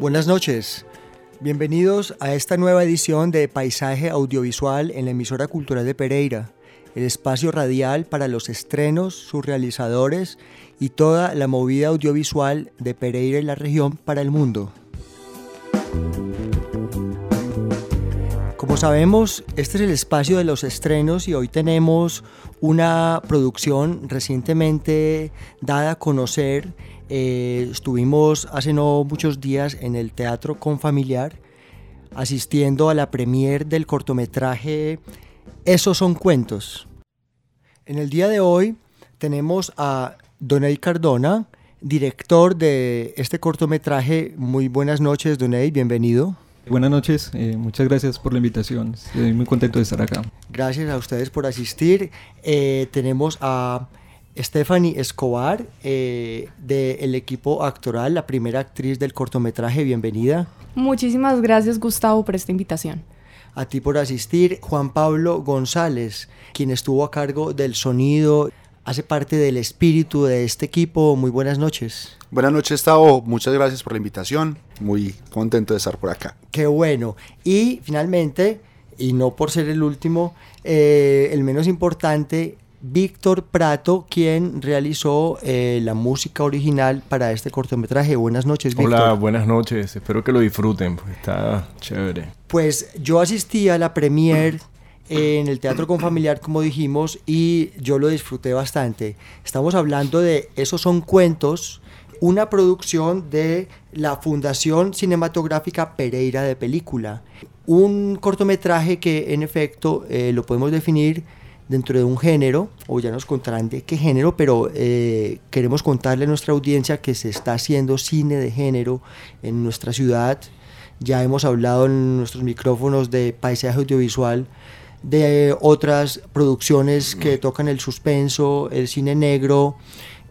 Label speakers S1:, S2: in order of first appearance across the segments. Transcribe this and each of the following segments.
S1: Buenas noches. Bienvenidos a esta nueva edición de Paisaje Audiovisual en la emisora cultural de Pereira, el espacio radial para los estrenos, sus realizadores y toda la movida audiovisual de Pereira y la región para el mundo. Como sabemos, este es el espacio de los estrenos y hoy tenemos una producción recientemente dada a conocer eh, estuvimos hace no muchos días en el Teatro Confamiliar asistiendo a la premier del cortometraje Esos son cuentos. En el día de hoy tenemos a Doney Cardona, director de este cortometraje. Muy buenas noches, Doney, bienvenido.
S2: Buenas noches, eh, muchas gracias por la invitación. Estoy muy contento de estar acá.
S1: Gracias a ustedes por asistir. Eh, tenemos a Stephanie Escobar, eh, del equipo actoral, la primera actriz del cortometraje, bienvenida.
S3: Muchísimas gracias Gustavo por esta invitación.
S1: A ti por asistir, Juan Pablo González, quien estuvo a cargo del sonido, hace parte del espíritu de este equipo. Muy buenas noches.
S4: Buenas noches, Tavo. Muchas gracias por la invitación. Muy contento de estar por acá.
S1: Qué bueno. Y finalmente, y no por ser el último, eh, el menos importante, Víctor Prato, quien realizó eh, la música original para este cortometraje. Buenas noches, Víctor.
S5: Hola, buenas noches. Espero que lo disfruten, pues está chévere.
S1: Pues yo asistí a la premier en el Teatro Confamiliar, como dijimos, y yo lo disfruté bastante. Estamos hablando de Esos son cuentos, una producción de la Fundación Cinematográfica Pereira de Película. Un cortometraje que en efecto eh, lo podemos definir dentro de un género, o ya nos contarán de qué género, pero eh, queremos contarle a nuestra audiencia que se está haciendo cine de género en nuestra ciudad. Ya hemos hablado en nuestros micrófonos de paisaje audiovisual, de otras producciones que tocan el suspenso, el cine negro,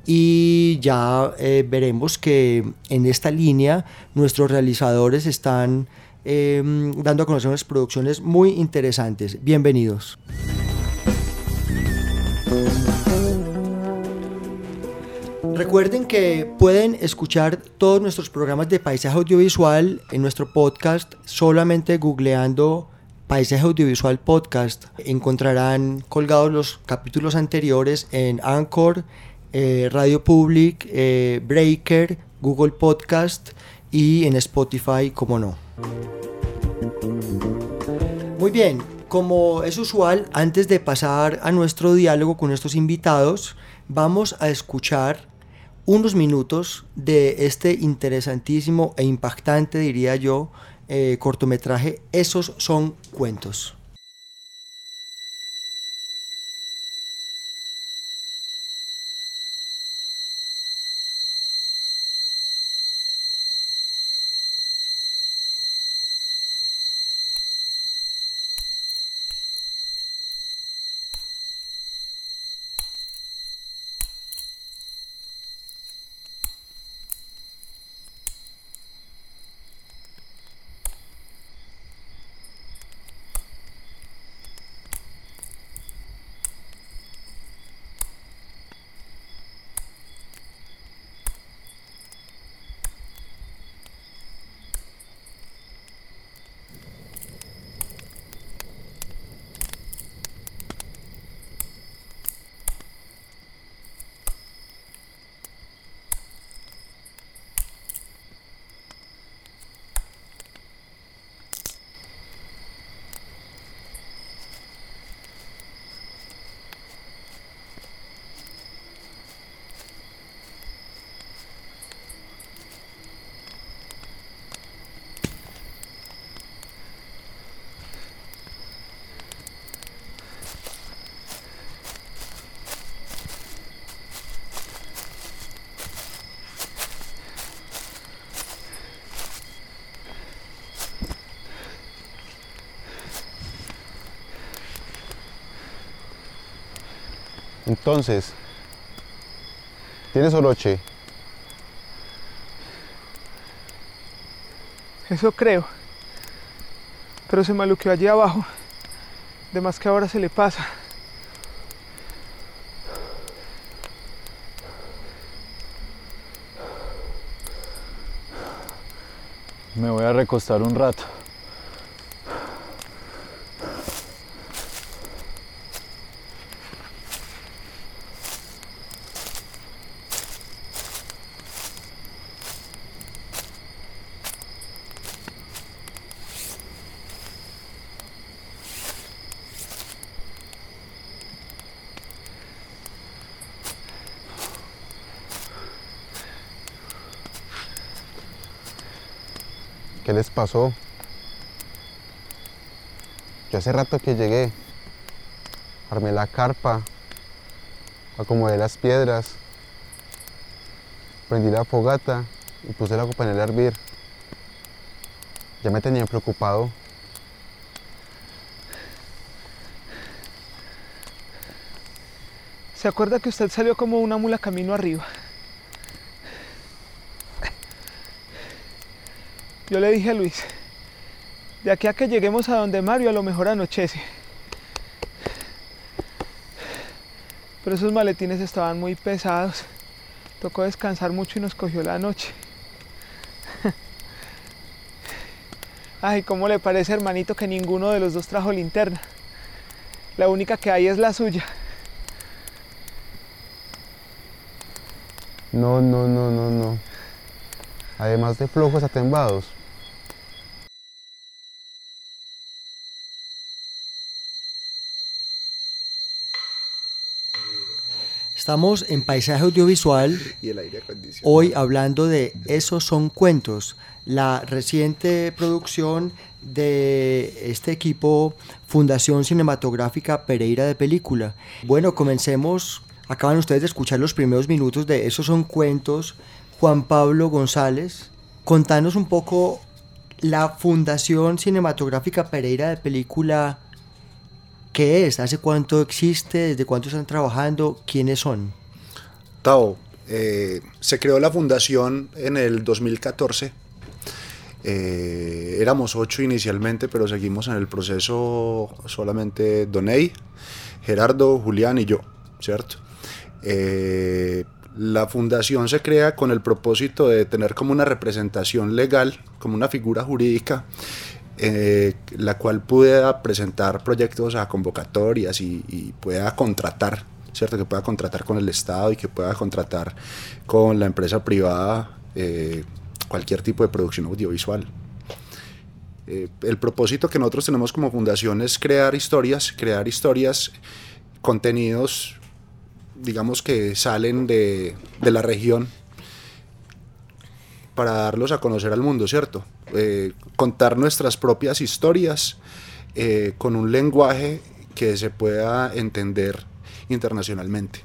S1: y ya eh, veremos que en esta línea nuestros realizadores están em, dando a conocer unas producciones muy interesantes. Bienvenidos. Recuerden que pueden escuchar todos nuestros programas de paisaje audiovisual en nuestro podcast solamente googleando Paisaje Audiovisual Podcast. Encontrarán colgados los capítulos anteriores en Anchor, eh, Radio Public, eh, Breaker, Google Podcast y en Spotify, como no. Muy bien, como es usual, antes de pasar a nuestro diálogo con nuestros invitados, vamos a escuchar unos minutos de este interesantísimo e impactante, diría yo, eh, cortometraje. Esos son cuentos.
S6: Entonces, ¿tienes oroche?
S7: Eso creo. Pero se maluqueó allí abajo. De más que ahora se le pasa.
S5: Me voy a recostar un rato.
S6: Pasó? Yo hace rato que llegué. Armé la carpa. Acomodé las piedras. Prendí la fogata y puse la copa en el hervir. Ya me tenía preocupado.
S7: ¿Se acuerda que usted salió como una mula camino arriba? Yo le dije a Luis, de aquí a que lleguemos a donde Mario a lo mejor anochece. Pero esos maletines estaban muy pesados. Tocó descansar mucho y nos cogió la noche. Ay, ¿cómo le parece, hermanito, que ninguno de los dos trajo linterna? La única que hay es la suya.
S6: No, no, no, no, no. Además de flojos atembados.
S1: Estamos en Paisaje Audiovisual
S4: Y el aire acondicionado.
S1: hoy hablando de Esos son cuentos, la reciente producción de este equipo Fundación Cinematográfica Pereira de Película. Bueno, comencemos. Acaban ustedes de escuchar los primeros minutos de Esos son cuentos. Juan Pablo González, contanos un poco la Fundación Cinematográfica Pereira de Película. ¿Qué es? ¿Hace cuánto existe? ¿Desde cuánto están trabajando? ¿Quiénes son?
S4: Tao, eh, se creó la fundación en el 2014. Eh, éramos ocho inicialmente, pero seguimos en el proceso solamente Doney, Gerardo, Julián y yo, ¿cierto? Eh, la fundación se crea con el propósito de tener como una representación legal, como una figura jurídica, eh, la cual pueda presentar proyectos a convocatorias y, pueda contratar, ¿cierto? Que pueda contratar con el Estado y que pueda contratar con la empresa privada eh, cualquier tipo de producción audiovisual. Eh, el propósito que nosotros tenemos como fundación es crear historias, crear historias, contenidos, digamos que salen de, de la región para darlos a conocer al mundo, ¿cierto? Eh, contar nuestras propias historias eh, con un lenguaje que se pueda entender internacionalmente.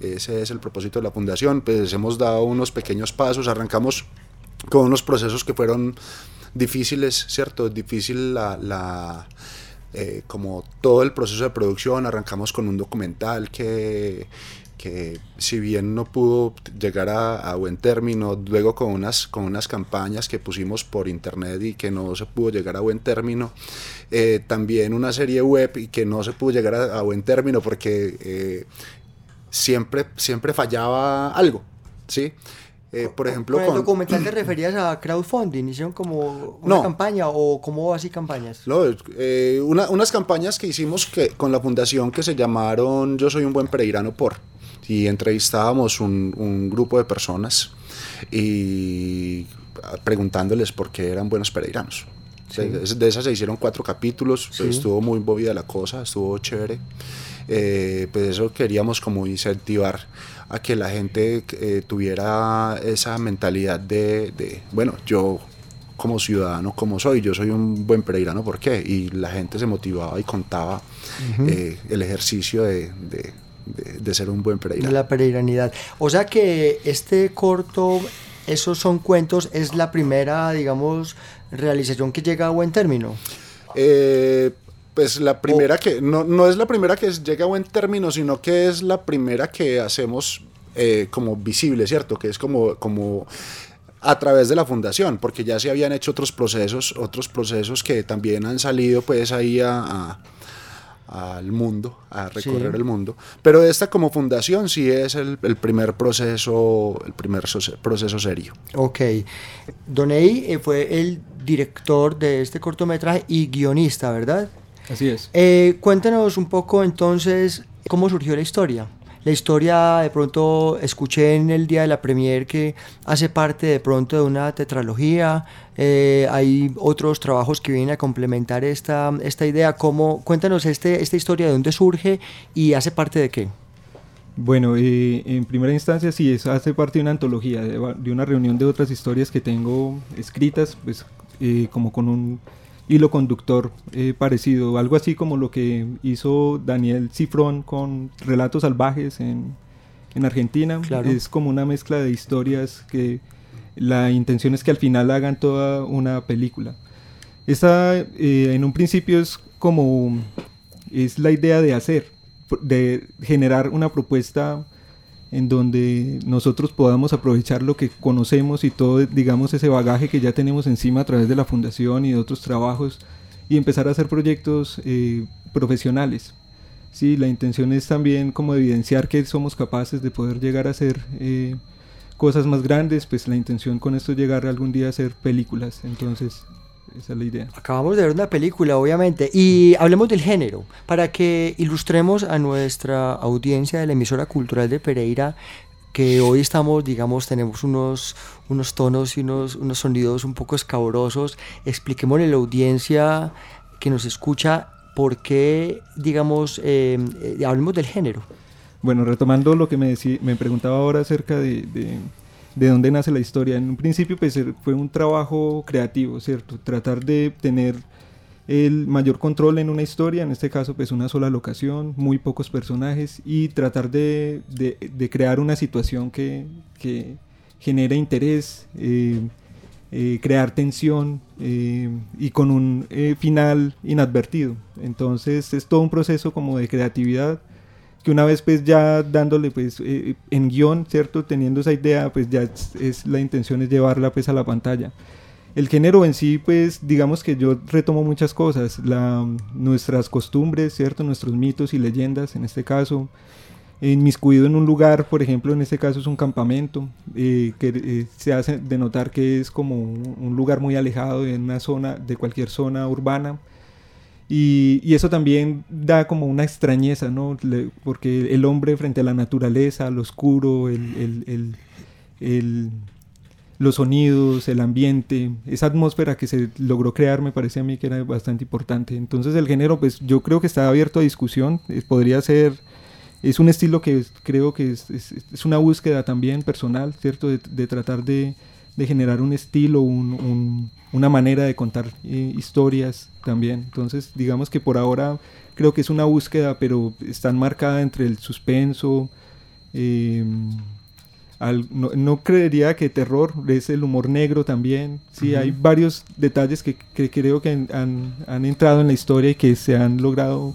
S4: Ese es el propósito de la fundación. Pues hemos dado unos pequeños pasos, arrancamos con unos procesos que fueron difíciles, ¿cierto? Difícil la, eh, como todo el proceso de producción, arrancamos con un documental que, que si bien no pudo llegar a, a, buen término, luego con unas, con unas campañas que pusimos por internet y que no se pudo llegar a buen término, eh, también una serie web y que no se pudo llegar a, a buen término porque eh, siempre, siempre fallaba algo, ¿sí? Eh, por ejemplo,
S1: ¿Con el documental te referías a crowdfunding? ¿Hicieron como una
S4: No.
S1: campaña o cómo así campañas?
S4: No, eh, una- unas campañas que hicimos que, con la fundación que se llamaron Yo soy un buen pereirano por y entrevistábamos un, un grupo de personas y preguntándoles por qué eran buenos pereiranos.
S1: Sí.
S4: De, de esas se hicieron cuatro capítulos, pues,
S1: Sí.
S4: estuvo muy movida la cosa, estuvo chévere. Eh, pues eso queríamos como incentivar a que la gente eh, tuviera esa mentalidad de, de, bueno, yo como ciudadano, como soy, yo soy un buen pereirano, ¿por qué? Y la gente se motivaba y contaba
S1: Ujú.
S4: eh, el ejercicio de, de- de- de ser un buen
S1: de
S4: pereirano.
S1: la peregrinidad. O sea que este corto, esos son cuentos, es la primera, digamos, realización que llega a buen término.
S4: Eh, pues la primera que, no, no es la primera que llega a buen término, sino que es la primera que hacemos eh, como visible, ¿cierto? Que es como, como a través de la fundación, porque ya se habían hecho otros procesos, otros procesos que también han salido pues ahí a, al mundo, a recorrer el mundo. Pero esta como fundación sí es el, primer proceso, el primer proceso serio.
S1: Ok. Donei eh, fue el director de este cortometraje y guionista, ¿verdad?
S2: Así es.
S1: Eh, cuéntanos un poco entonces cómo surgió la historia. La historia, de pronto, escuché en el día de la premier que hace parte de pronto de una tetralogía. Eh, hay otros trabajos que vienen a complementar esta, esta idea. ¿Cómo, cuéntanos este, esta historia, de dónde surge y hace parte de qué.
S2: Bueno, eh, en primera instancia sí, eso hace parte de una antología, de, una reunión de otras historias que tengo escritas, pues eh, como con un hilo conductor eh, parecido, algo así como lo que hizo Daniel Cifrón con Relatos Salvajes en, en Argentina. Es como una mezcla de historias que la intención es que al final hagan toda una película. Esta eh, en un principio es como es la idea de hacer, de generar una propuesta en donde nosotros podamos aprovechar lo que conocemos y todo, digamos, ese bagaje que ya tenemos encima a través de la fundación y de otros trabajos y empezar a hacer proyectos eh, profesionales. Sí, la intención es también como evidenciar que somos capaces de poder llegar a hacer eh, cosas más grandes, pues la intención con esto es llegar algún día a hacer películas. Entonces, esa es la idea.
S1: Acabamos de ver una película, obviamente, y hablemos del género, para que ilustremos a nuestra audiencia de la emisora cultural de Pereira que hoy estamos, digamos, tenemos unos, unos tonos y unos, unos sonidos un poco escabrosos. Expliquémosle a la audiencia que nos escucha por qué, digamos, eh, eh, hablemos del género.
S2: Bueno, retomando lo que me, me preguntaba ahora acerca de de dónde nace la historia. En un principio pues er, fue un trabajo creativo, ¿cierto? Tratar de tener el mayor control en una historia, en este caso pues una sola locación, muy pocos personajes y tratar de, de, crear una situación que, que genere interés, eh, eh, crear tensión eh, y con un final inadvertido. Entonces es todo un proceso como de creatividad que una vez pues ya dándole pues eh, en guion, ¿cierto? Teniendo esa idea, pues ya es, la intención es llevarla pues a la pantalla. El género en sí, pues digamos que yo retomo muchas cosas, la, nuestras costumbres, ¿cierto? Nuestros mitos y leyendas, en este caso, inmiscuido en un lugar, por ejemplo, en este caso es un campamento, eh, que eh, se hace denotar que es como un lugar muy alejado de una zona, de cualquier zona urbana, y, eso también da como una extrañeza, ¿no? porque el hombre frente a la naturaleza, lo oscuro, el, los sonidos, el ambiente, esa atmósfera que se logró crear me parece a mí que era bastante importante. Entonces el género, pues yo creo que está abierto a discusión, podría ser, es un estilo que creo que es, es, una búsqueda también personal, ¿cierto? de tratar de de generar un estilo, una manera de contar eh, historias también. Entonces, digamos que por ahora creo que es una búsqueda, pero está marcada entre el suspenso. Em, no, creería que terror es el humor negro también. Sí, hay varios detalles que, creo que han, han, entrado en la historia y que se han logrado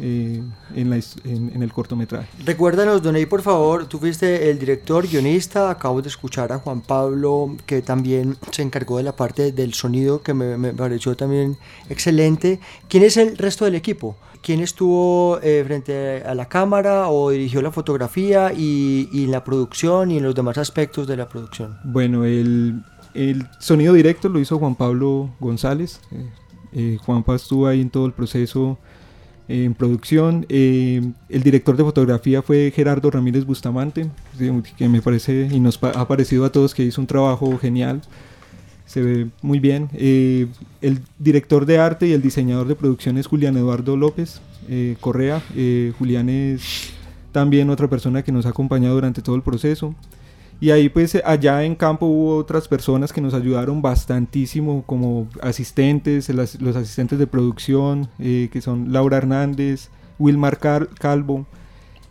S2: eh, en, en, el cortometraje.
S1: Recuérdanos, Donay, por favor, tú fuiste el director, guionista, acabo de escuchar a Juan Pablo, que también se encargó de la parte del sonido, que me, pareció también excelente. ¿Quién es el resto del equipo? ¿Quién estuvo eh, frente a la cámara o dirigió la fotografía y, y, la producción y en los demás aspectos de la producción?
S2: Bueno, el, el sonido directo lo hizo Juan Pablo González. Eh, Juan Pablo estuvo ahí en todo el proceso en producción. Eh, el director de fotografía fue Gerardo Ramírez Bustamante, que me parece y nos ha parecido a todos que hizo un trabajo genial. Se ve muy bien. Eh, el director de arte y el diseñador de producción es Julián Eduardo López eh, Correa. Julián es también otra persona que nos ha acompañado durante todo el proceso. Y ahí pues allá en campo hubo otras personas que nos ayudaron bastantísimo como asistentes, los asistentes de producción, eh, que son Laura Hernández, Wilmar Calvo,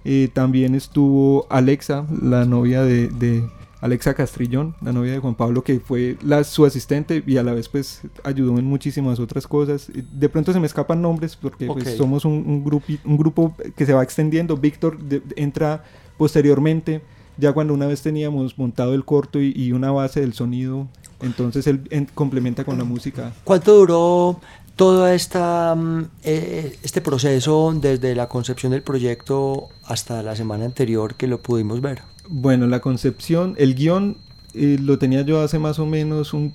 S2: eh, también estuvo Alexa, la novia de, Alexa Castrillón, la novia de Juan Pablo, que fue la, su asistente y a la vez pues ayudó en muchísimas otras cosas. De pronto se me escapan nombres porque pues, somos un, un, grupi- un grupo que se va extendiendo. Víctor de- entra posteriormente, ya cuando una vez teníamos montado el corto y, y una base del sonido, entonces él en- complementa con la música.
S1: ¿Cuánto duró todo esta, mm, eh, este proceso desde la concepción del proyecto hasta la semana anterior que lo pudimos ver?
S2: Bueno, la concepción, el guion eh, lo tenía yo hace más o menos un,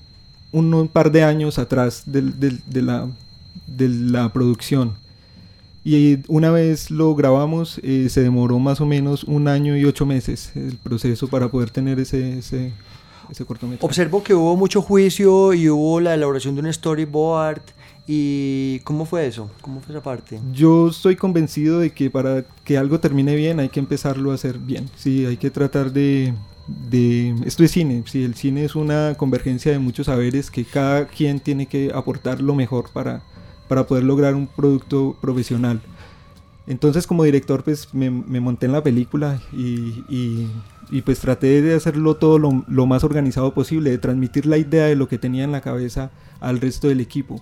S2: un, un par de años atrás del- del- de, la, de la producción. Y una vez lo grabamos, eh, se demoró más o menos un año y ocho meses el proceso para poder tener ese, ese, ese cortometraje.
S1: Observo que hubo mucho juicio y hubo la elaboración de un storyboard. ¿Y cómo fue eso? ¿Cómo fue esa parte?
S2: Yo estoy convencido de que para que algo termine bien hay que empezarlo a hacer bien. Sí, hay que tratar de, de... Esto es cine, sí, el cine es una convergencia de muchos saberes que cada quien tiene que aportar lo mejor para, para poder lograr un producto profesional. Entonces como director pues me, monté en la película y, y- y, pues traté de hacerlo todo lo, más organizado posible, de transmitir la idea de lo que tenía en la cabeza al resto del equipo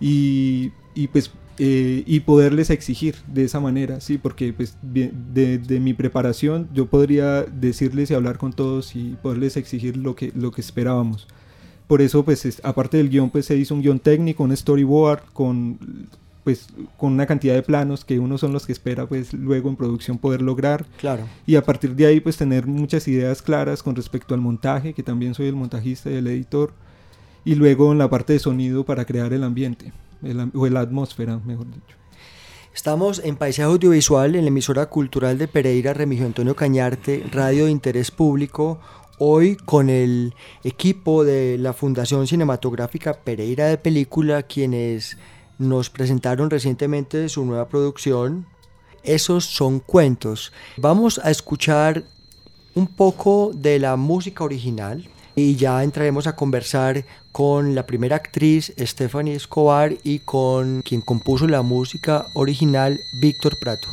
S2: y, pues eh, y poderles exigir de esa manera, sí, porque pues de, de mi preparación yo podría decirles y hablar con todos y poderles exigir lo que, lo que esperábamos. Por eso pues es- aparte del guion pues se hizo un guion técnico, un storyboard con pues con una cantidad de planos que uno son los que espera pues luego en producción poder lograr
S1: Claro.
S2: y a partir de ahí pues tener muchas ideas claras con respecto al montaje, que también soy el montajista y el editor, y luego en la parte de sonido para crear el ambiente, el o la atmósfera, mejor dicho.
S1: Estamos en Paisaje Audiovisual, en la emisora cultural de Pereira, Remigio Antonio Cañarte, radio de interés público. Hoy con el equipo de la Fundación Cinematográfica Pereira de Película, quienes nos presentaron recientemente su nueva producción. Esos son cuentos. Vamos a escuchar un poco de la música original y ya entraremos a conversar con la primera actriz Stephanie Escobar y con quien compuso la música original Víctor Prato.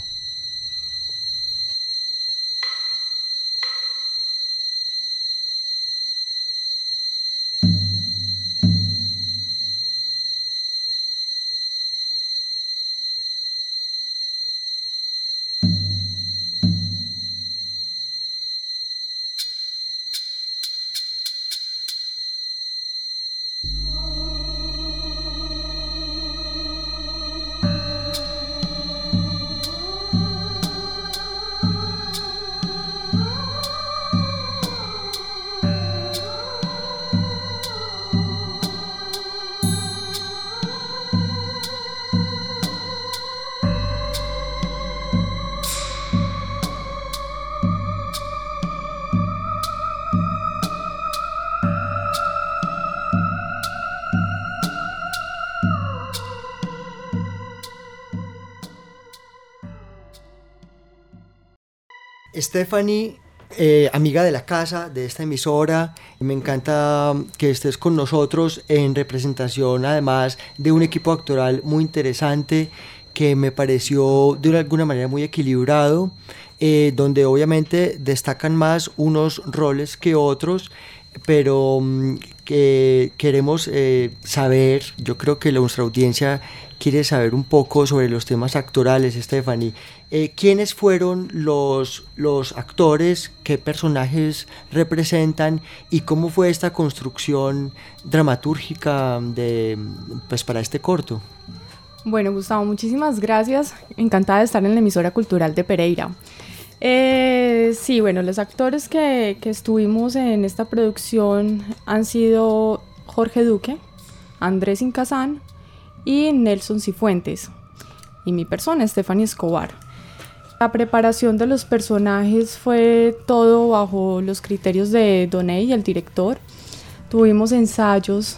S1: Stephanie, eh, amiga de la casa, de esta emisora, me encanta que estés con nosotros en representación además de un equipo actoral muy interesante que me pareció de alguna manera muy equilibrado, eh, donde obviamente destacan más unos roles que otros, pero mm, que queremos eh, saber, yo creo que nuestra audiencia quiere saber un poco sobre los temas actorales, Stephanie. Eh, ¿Quiénes fueron los, los actores? ¿Qué personajes representan? ¿Y cómo fue esta construcción dramatúrgica de, pues, para este corto?
S3: Bueno, Gustavo, muchísimas gracias. Encantada de estar en la emisora cultural de Pereira. Eh, sí, bueno, los actores que, que estuvimos en esta producción han sido Jorge Duque, Andrés Incasán y Nelson Cifuentes. Y mi persona, Stephanie Escobar. La preparación de los personajes fue todo bajo los criterios de Doney, el director. Tuvimos ensayos,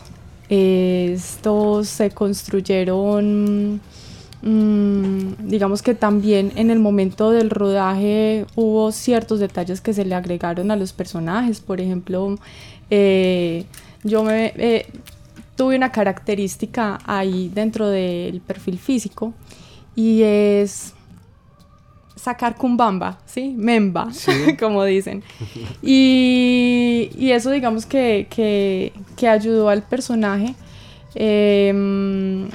S3: eh, estos se construyeron, digamos que también en el momento del rodaje hubo ciertos detalles que se le agregaron a los personajes. Por ejemplo, eh, yo me, eh, tuve una característica ahí dentro del perfil físico y es sacar cumbamba, ¿sí? Memba, como dicen. Y, y, eso digamos que, que, que ayudó al personaje. Em,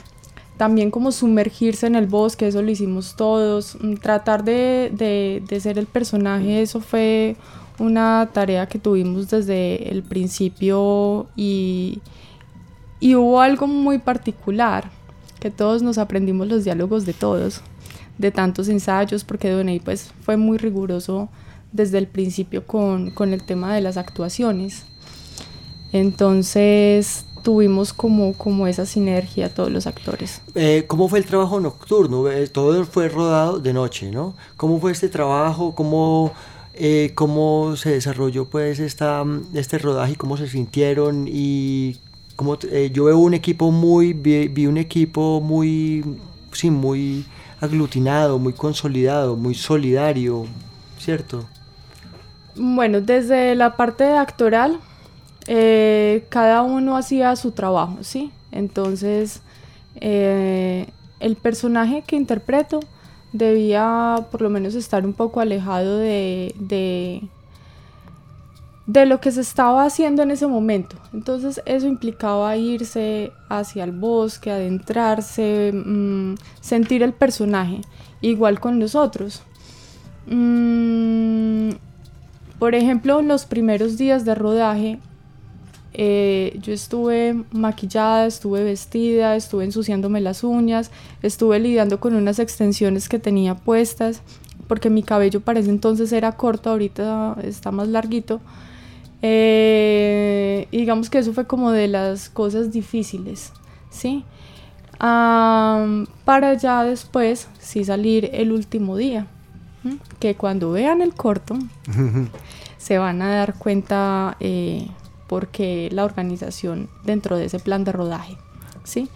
S3: también como sumergirse en el bosque, eso lo hicimos todos. Mm, tratar de, de, de ser el personaje, eso fue una tarea que tuvimos desde el principio y, y hubo algo muy particular, que todos nos aprendimos los diálogos de todos, de tantos ensayos, porque Doney pues fue muy riguroso desde el principio con, con el tema de las actuaciones. Entonces tuvimos como, como esa sinergia todos los actores.
S1: Eh, ¿Cómo fue el trabajo nocturno? Eh, todo fue rodado de noche, ¿no? ¿Cómo fue este trabajo? ¿Cómo, eh, cómo se desarrolló pues esta, este rodaje cómo se sintieron? Y cómo, yo veo un equipo muy, vi, vi, un equipo muy, sí, muy aglutinado, muy consolidado, muy solidario, ¿cierto?
S3: Bueno, desde la parte actoral, eh, cada uno hacía su trabajo, ¿sí? Entonces, eh, el personaje que interpreto debía por lo menos estar un poco alejado de, de, de, lo que se estaba haciendo en ese momento. Entonces eso implicaba irse hacia el bosque, adentrarse, mmm, sentir el personaje, igual con nosotros. Mm, por ejemplo, los primeros días de rodaje eh, yo estuve maquillada, estuve vestida, estuve ensuciándome las uñas, estuve lidiando con unas extensiones que tenía puestas, porque mi cabello para ese entonces era corto, ahorita está más larguito. Eh, y digamos que eso fue como de las cosas difíciles, ¿sí? para ya después sí salir el último día, que cuando vean el corto se van a dar cuenta eh, porque la organización dentro de ese plan de rodaje. ¿sí?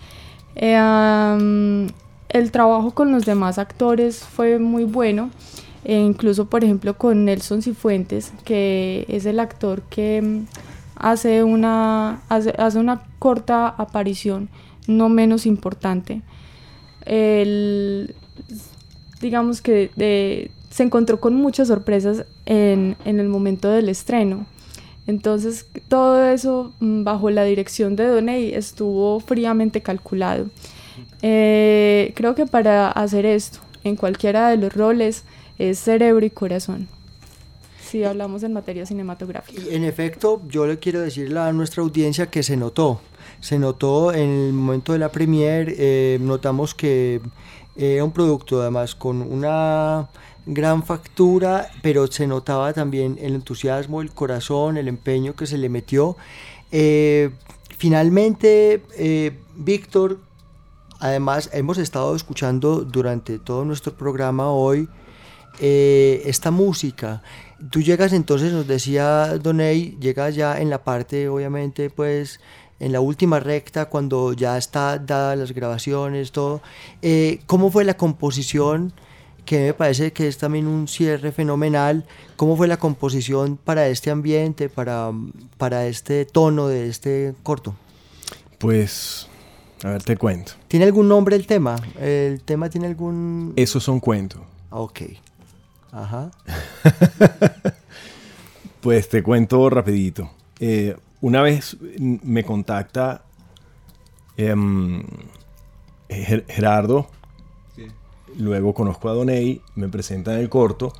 S3: Eh, el trabajo con los demás actores fue muy bueno, e incluso por ejemplo con Nelson Cifuentes, que es el actor que mm, hace una, hace, hace una corta aparición, no menos importante. Él, digamos que se encontró con muchas sorpresas en, en el momento del estreno entonces, todo eso mm, bajo la dirección de Doney estuvo fríamente calculado. Eh, creo que para hacer esto, en cualquiera de los roles, es cerebro y corazón. Si hablamos en materia cinematográfica.
S1: En efecto, yo le quiero decir a nuestra audiencia que se notó. Se notó en el momento de la premiere, eh, notamos que era un producto además con una gran factura, pero se notaba también el entusiasmo, el corazón, el empeño que se le metió. Eh, finalmente, eh, Víctor, además hemos estado escuchando durante todo nuestro programa hoy eh, esta música. Tú llegas entonces, nos decía Doney, llegas ya en la parte, obviamente, pues en la última recta, cuando ya está dadas las grabaciones, todo. ¿Cómo fue la composición? Que me parece que es también un cierre fenomenal. ¿Cómo fue la composición para este ambiente, para, para este tono de este corto?
S5: Pues, a ver, te cuento.
S1: ¿Tiene algún nombre el tema? ¿El tema tiene algún...?
S5: Esos son cuentos.
S1: Ok. Ajá.
S5: pues te cuento rapidito. Eh, una vez me contacta em, Gerardo, Luego conozco a Doney, me presentan el corto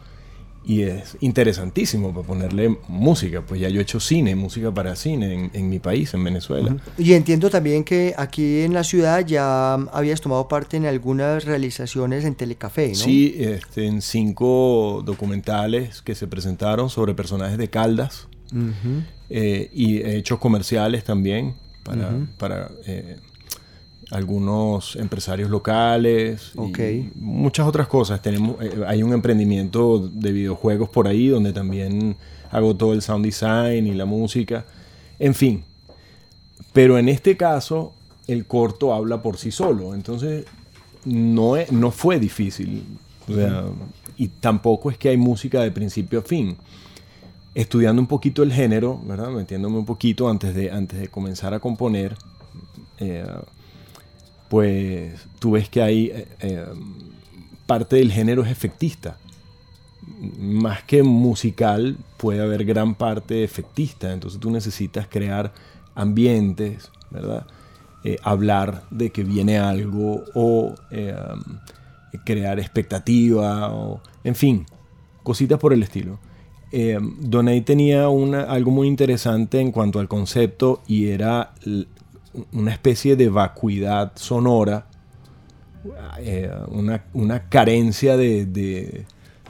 S5: y es interesantísimo para ponerle música. Pues ya yo he hecho cine, música para cine en, mi país, en Venezuela.
S1: Y entiendo también que aquí en la ciudad ya habías tomado parte en algunas realizaciones en Telecafé, ¿no?
S5: Sí, este, en cinco documentales que se presentaron sobre personajes de Caldas. Eh, y he hecho comerciales también para, para eh, algunos empresarios locales y muchas otras cosas. Tenemos, eh, hay un emprendimiento de videojuegos por ahí donde también hago todo el sound design y la música. En fin. Pero en este caso, el corto habla por sí solo. Entonces, no, no fue difícil. y tampoco es que hay música de principio a fin. Estudiando un poquito el género, ¿verdad? Metiéndome un poquito antes de, antes de comenzar a componer. Eh, pues tú ves que hay eh, eh, parte del género es efectista. más que musical, puede haber gran parte efectista. Entonces tú necesitas crear ambientes, ¿verdad? Eh, hablar de que viene algo o um, crear expectativa, o, en fin, cositas por el estilo. Eh, Donay tenía una, algo muy interesante en cuanto al concepto y era una especie de vacuidad sonora, eh, una, carencia de,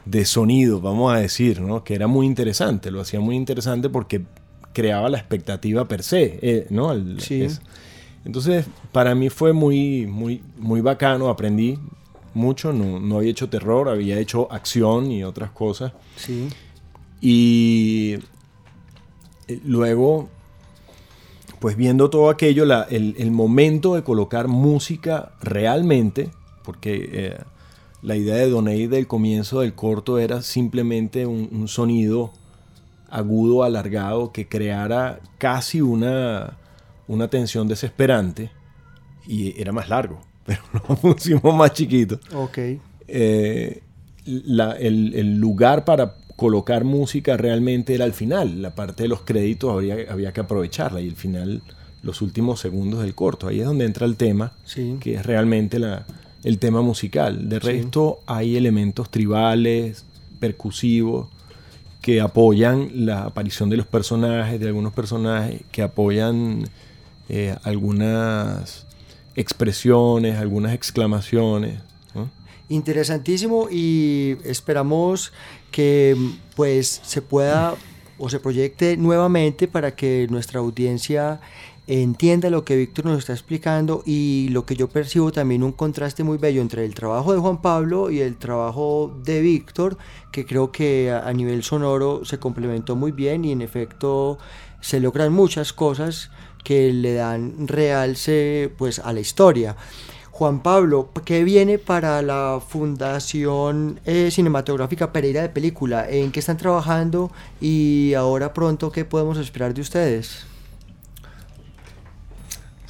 S5: de, sonido, vamos a decir, ¿no? que era muy interesante, lo hacía muy interesante porque creaba la expectativa per se, eh, ¿no? entonces, para mí fue muy, muy, muy bacano, aprendí mucho, no, no, había hecho terror, había hecho acción y otras cosas.
S1: Sí.
S5: Y eh, luego pues viendo todo aquello, el, momento de colocar música realmente, porque eh, la idea de Donay del comienzo del corto era simplemente un, sonido agudo, alargado, que creara casi una, una tensión desesperante, y era más largo, pero lo pusimos más chiquito.
S1: Ok.
S5: Eh, el lugar para colocar música realmente era al final. La parte de los créditos habría, había que aprovecharla y el final, los últimos segundos del corto. Ahí es donde entra el tema, que es realmente la, el tema musical. De resto hay elementos tribales, percusivos, que apoyan la aparición de los personajes, de algunos personajes, que apoyan eh, algunas expresiones, algunas exclamaciones.
S1: Interesantísimo y esperamos que pues se pueda o se proyecte nuevamente para que nuestra audiencia entienda lo que Víctor nos está explicando y lo que yo percibo también un contraste muy bello entre el trabajo de Juan Pablo y el trabajo de Víctor, que creo que a, nivel sonoro se complementó muy bien y en efecto se logran muchas cosas que le dan realce pues a la historia. Juan Pablo, ¿qué viene para la Fundación eh, Cinematográfica Pereira de Película? ¿En qué están trabajando y ahora pronto qué podemos esperar de ustedes?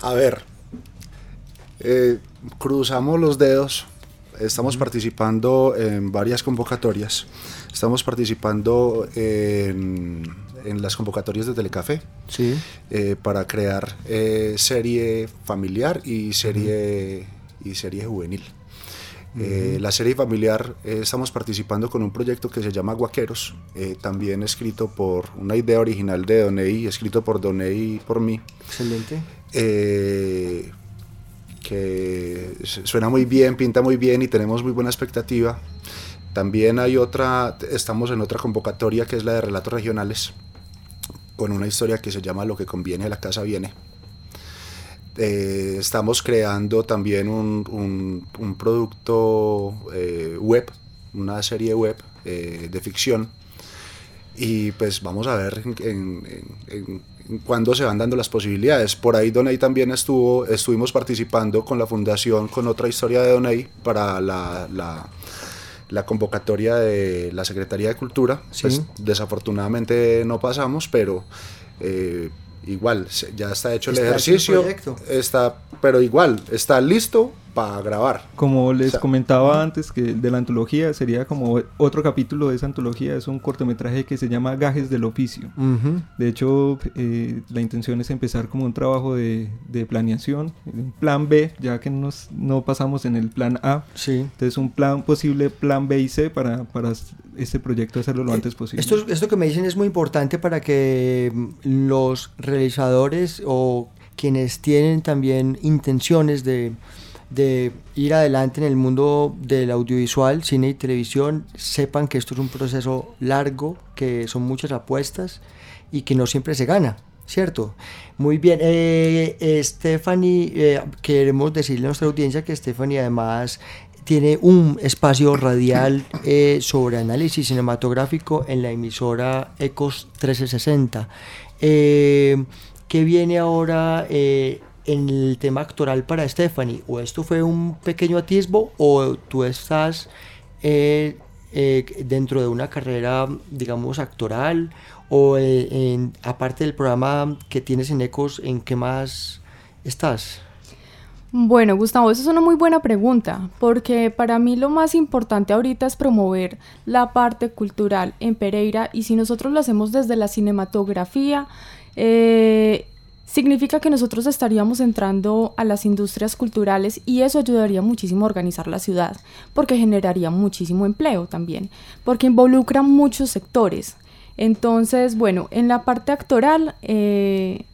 S4: A ver, eh, cruzamos los dedos, estamos participando en varias convocatorias, estamos participando en, las convocatorias de Telecafé
S1: sí.
S4: Eh, para crear serie familiar y serie y serie juvenil. Eh, la serie familiar eh, estamos participando con un proyecto que se llama Guaqueros, eh, también escrito por una idea original de Donei, escrito por Donei y por mí.
S1: Excelente.
S4: que suena muy bien, pinta muy bien y tenemos muy buena expectativa. También hay otra, estamos en otra convocatoria que es la de relatos regionales, con una historia que se llama Lo que conviene, la casa viene eh, estamos creando también un, producto eh, web, una serie web eh, de ficción. Y pues vamos a ver en, cuándo se van dando las posibilidades. Por ahí Donay también estuvo, estuvimos participando con la fundación, con otra historia de Donay para la, la, convocatoria de la Secretaría de Cultura. Pues, desafortunadamente no pasamos, pero igual, ya está hecho el ejercicio, está, pero igual, está listo para grabar.
S2: Como les comentaba antes, que de la antología sería como otro capítulo de esa antología, es un cortometraje que se llama Gajes del Oficio. De hecho, eh, la intención es empezar como un trabajo de, de, planeación, un plan B, ya que nos, no pasamos en el plan A.
S1: Sí.
S2: Entonces, un plan posible, plan B y C para, para este proyecto hacerlo lo eh, antes posible.
S1: Esto, esto que me dicen es muy importante para que mm, los realizadores o quienes tienen también intenciones de de ir adelante en el mundo del audiovisual, cine y televisión, sepan que esto es un proceso largo, que son muchas apuestas y que no siempre se gana, ¿cierto? Muy bien, eh, Stephanie, eh, queremos decirle a nuestra audiencia que Stephanie además tiene un espacio radial eh, sobre análisis cinematográfico en la emisora Ecos 1360. Eh, ¿Qué viene ahora en el tema actoral para Stephanie? ¿O esto fue un pequeño atisbo o tú estás eh, eh, dentro de una carrera, digamos, actoral? ¿O eh, en, aparte del programa que tienes en Ecos, en qué más estás?
S3: Bueno, Gustavo, esa es una muy buena pregunta, porque para mí lo más importante ahorita es promover la parte cultural en Pereira y si nosotros lo hacemos desde la cinematografía, eh, significa que nosotros estaríamos entrando a las industrias culturales y eso ayudaría muchísimo a organizar la ciudad, porque generaría muchísimo empleo también, porque involucra muchos sectores. Entonces, bueno, en la parte actoral, eh,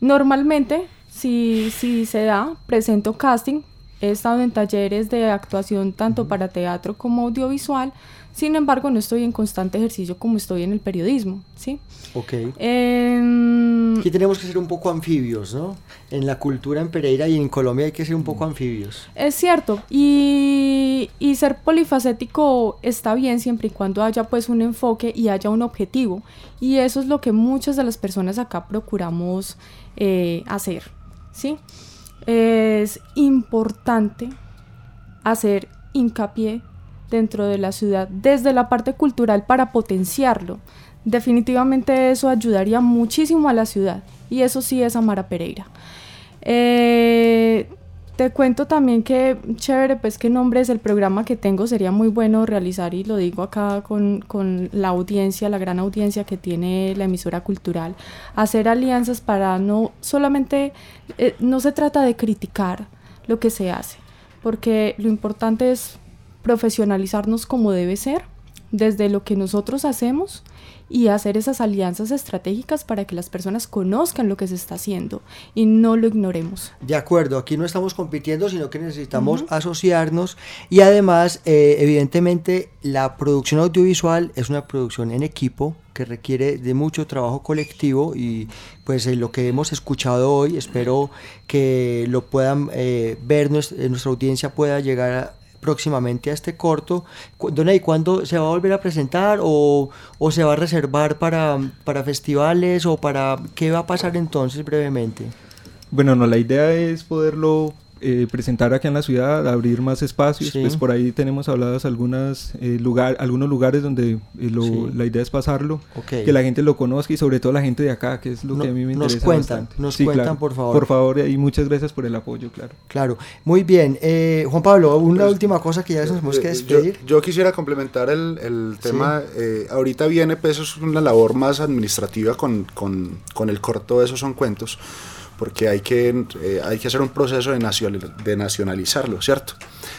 S3: normalmente si, si se da, presento casting. He estado en talleres de actuación tanto para teatro como audiovisual. Sin embargo, no estoy en constante ejercicio como estoy en el periodismo, ¿sí?
S1: Ok.
S3: Em,
S1: Aquí tenemos que ser un poco anfibios, ¿no? En la cultura en Pereira y en Colombia hay que ser un poco anfibios.
S3: Es cierto, y, y ser polifacético está bien siempre y cuando haya pues un enfoque y haya un objetivo. Y eso es lo que muchas de las personas acá procuramos eh, hacer, ¿sí? Es importante hacer hincapié dentro de la ciudad desde la parte cultural para potenciarlo. Definitivamente eso ayudaría muchísimo a la ciudad y eso sí es Amara Pereira. Eh, te cuento también que chévere, pues qué nombre es el programa que tengo, sería muy bueno realizar y lo digo acá con, con la audiencia, la gran audiencia que tiene la emisora cultural, hacer alianzas para no solamente, eh, no se trata de criticar lo que se hace, porque lo importante es profesionalizarnos como debe ser, desde lo que nosotros hacemos y hacer esas alianzas estratégicas para que las personas conozcan lo que se está haciendo y no lo ignoremos.
S1: De acuerdo, aquí no estamos compitiendo, sino que necesitamos asociarnos y además, eh, evidentemente, la producción audiovisual es una producción en equipo que requiere de mucho trabajo colectivo y pues eh, lo que hemos escuchado hoy espero que lo puedan eh, ver, nuestra, nuestra audiencia pueda llegar a próximamente a este corto. Cu- Donay, ¿cuándo se va a volver a presentar o, o se va a reservar para, para festivales o para qué va a pasar entonces brevemente?
S2: Bueno, no, la idea es poderlo eh, presentar aquí en la ciudad, abrir más espacios.
S1: Sí.
S2: Pues por ahí tenemos habladas algunas eh, lugar, algunos lugares donde eh, lo-
S1: Sí.
S2: la idea es pasarlo, que la gente lo conozca y sobre todo la gente de acá, que es lo
S1: No-
S2: que a mí me
S1: nos
S2: interesa
S1: cuentan,
S2: bastante.
S1: nos
S2: Sí,
S1: cuentan,
S2: claro.
S1: por favor.
S2: Por favor, y muchas gracias por el apoyo, claro.
S1: Claro, muy bien. Eh, Juan Pablo, una última cosa que ya nos tenemos que
S4: Eh, yo,
S1: despedir.
S4: yo quisiera complementar el, el tema. eh, ahorita viene, pues, es una labor más administrativa con, con, con el corto de esos son cuentos, porque hay que, eh, hay que hacer un proceso de, nacional- de nacionalizarlo, ¿cierto?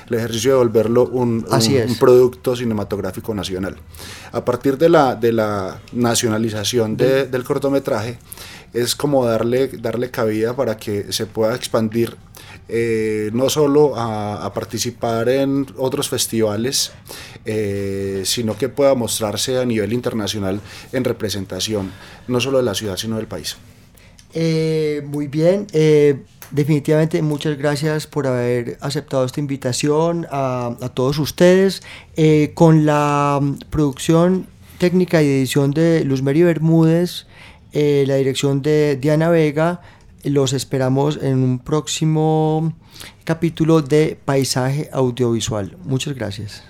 S4: El ejercicio de volverlo un, un- un producto cinematográfico nacional. A partir de la, de la nacionalización de- del cortometraje, es como darle, darle cabida para que se pueda expandir eh, no solo a, a participar en otros festivales, eh, sino que pueda mostrarse a nivel internacional en representación, no solo de la ciudad, sino del país.
S1: Eh, muy bien. eh, definitivamente muchas gracias por haber aceptado esta invitación a, todos ustedes. Eh, con la producción técnica y edición de Luz Mary Bermúdez, la dirección de Diana Vega, los esperamos en un próximo capítulo de Paisaje Audiovisual. Muchas gracias.